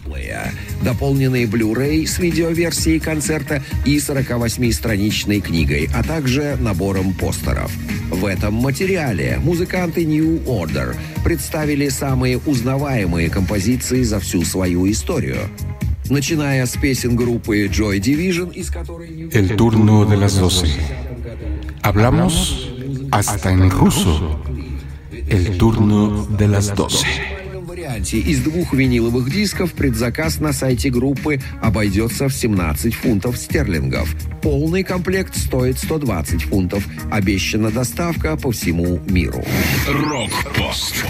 лонгплея, дополненный Blu-ray с видеоверсией концерта и 48-страничной книгой, а также набором постеров. В этом материале музыканты New Order представили самые узнаваемые композиции за всю свою историю. Начиная с песен группы Joy Division, из которой... El turno de las 12. Hablamos hasta en ruso. El turno de las 12. Варианте из двух виниловых дисков предзаказ на сайте группы обойдется в 17 фунтов стерлингов. Полный комплект стоит 120 фунтов. Обещана доставка по всему миру. Рок-пост.